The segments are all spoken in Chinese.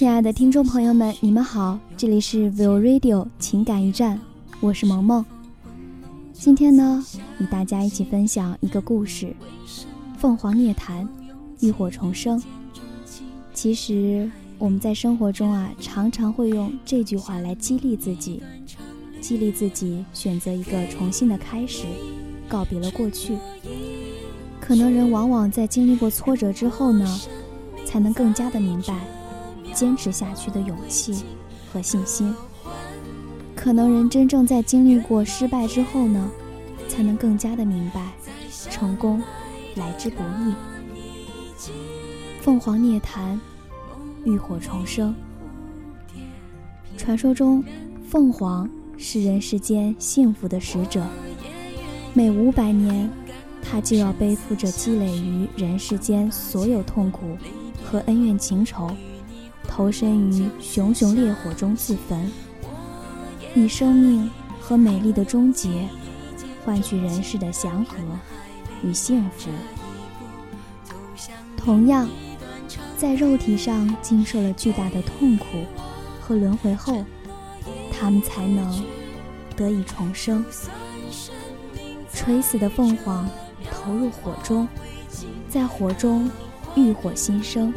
亲爱的听众朋友们，你们好，这里是 Will Radio 情感驿站，我是萌萌。今天呢，与大家一起分享一个故事：凤凰涅槃，浴火重生。其实我们在生活中啊，常常会用这句话来激励自己，激励自己选择一个重新的开始，告别了过去。可能人往往在经历过挫折之后呢，才能更加的明白。坚持下去的勇气和信心，可能人真正在经历过失败之后呢，才能更加的明白，成功来之不易。凤凰涅槃，浴火重生。传说中，凤凰是人世间幸福的使者，每五百年，它就要背负着积累于人世间所有痛苦和恩怨情仇。投身于熊熊烈火中自焚，以生命和美丽的终结，换取人世的祥和与幸福。同样，在肉体上经受了巨大的痛苦和轮回后，他们才能得以重生。垂死的凤凰投入火中，在火中浴火新生。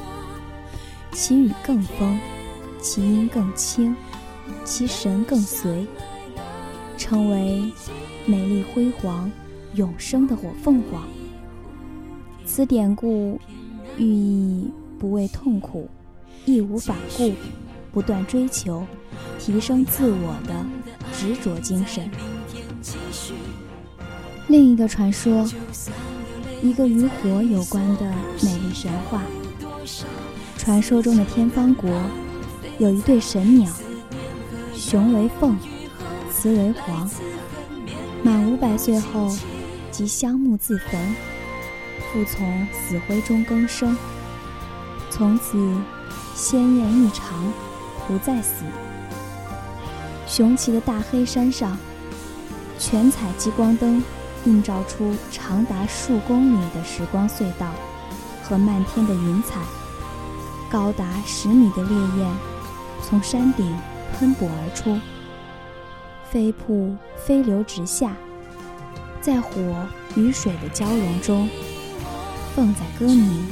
其羽更丰，其音更清，其神更随，成为美丽辉煌、永生的火凤凰。此典故寓意不畏痛苦、义无反顾、不断追求、提升自我的执着精神。另一个传说，一个与火有关的美丽神话。传说中的天方国有一对神鸟，雄为凤，雌为凰。满五百岁后，即香木自焚，复从死灰中更生，从此鲜艳异常，不再死。雄奇的大黑山上，全彩激光灯映照出长达数公里的时光隧道和漫天的云彩。高达十米的烈焰从山顶喷薄而出，飞瀑飞流直下，在火与水的交融中，凤在歌鸣，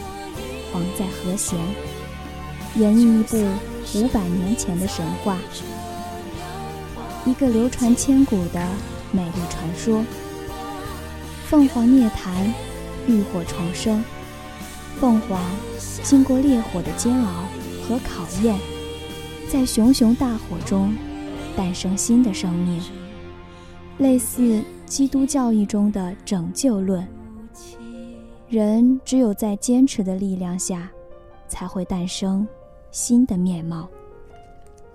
凰在和弦，演绎一部五百年前的神话，一个流传千古的美丽传说。凤凰涅槃，浴火重生。凤凰经过烈火的煎熬和考验，在熊熊大火中诞生新的生命，类似基督教义中的拯救论。人只有在坚持的力量下，才会诞生新的面貌。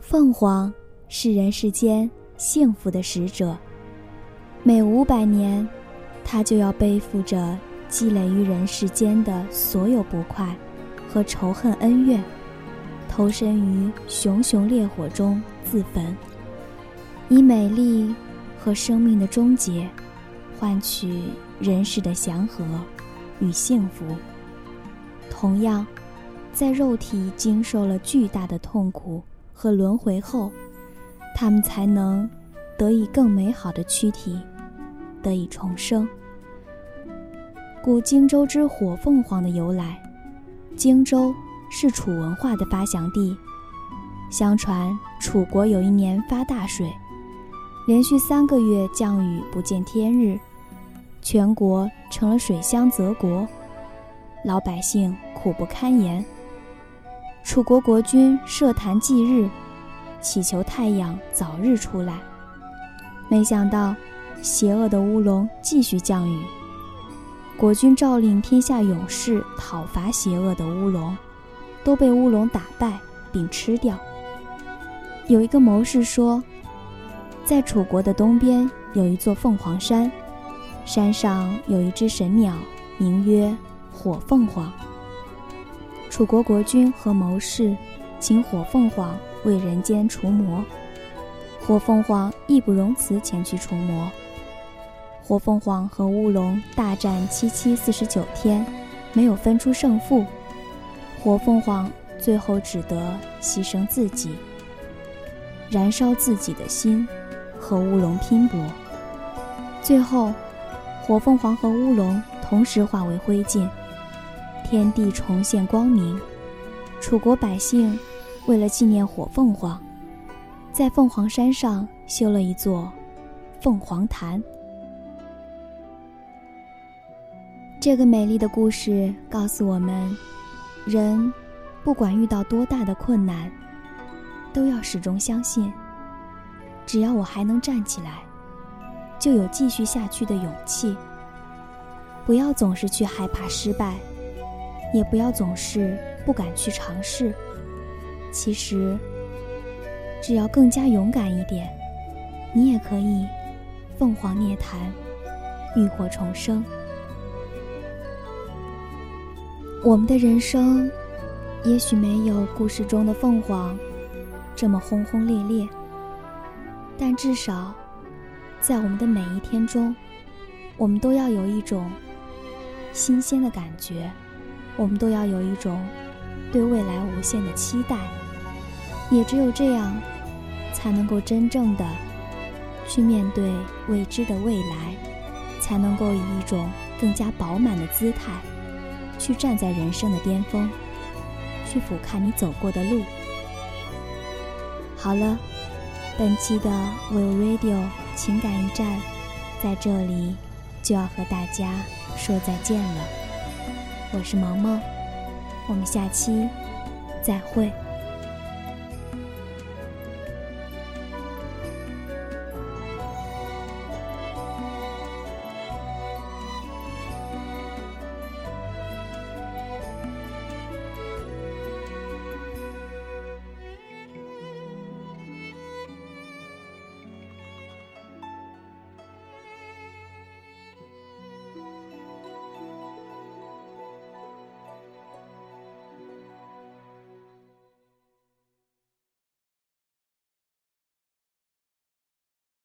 凤凰是人世间幸福的使者，每五百年，它就要背负着。积累于人世间的所有不快和仇恨恩怨，投身于熊熊烈火中自焚，以美丽和生命的终结，换取人世的祥和与幸福。同样，在肉体经受了巨大的痛苦和轮回后，他们才能得以更美好的躯体，得以重生。故荆州之火凤凰的由来，荆州是楚文化的发祥地。相传楚国有一年发大水，连续三个月降雨不见天日，全国成了水乡泽国，老百姓苦不堪言。楚国国君设坛祭日，祈求太阳早日出来。没想到，邪恶的乌龙继续降雨。国君诏令天下勇士讨伐邪恶的乌龙，都被乌龙打败并吃掉。有一个谋士说，在楚国的东边有一座凤凰山，山上有一只神鸟，名曰火凤凰。楚国国君和谋士请火凤凰为人间除魔，火凤凰义不容辞前去除魔。火凤凰和乌龙大战七七四十九天，没有分出胜负。火凤凰最后只得牺牲自己，燃烧自己的心，和乌龙拼搏。最后，火凤凰和乌龙同时化为灰烬，天地重现光明。楚国百姓为了纪念火凤凰，在凤凰山上修了一座凤凰坛。这个美丽的故事告诉我们：人不管遇到多大的困难，都要始终相信，只要我还能站起来，就有继续下去的勇气。不要总是去害怕失败，也不要总是不敢去尝试。其实，只要更加勇敢一点，你也可以凤凰涅槃，浴火重生。我们的人生，也许没有故事中的凤凰这么轰轰烈烈，但至少，在我们的每一天中，我们都要有一种新鲜的感觉，我们都要有一种对未来无限的期待。也只有这样，才能够真正的去面对未知的未来，才能够以一种更加饱满的姿态。去站在人生的巅峰，去俯瞰你走过的路。好了，本期的 Will Radio 情感驿站在这里就要和大家说再见了。我是毛毛，我们下期再会。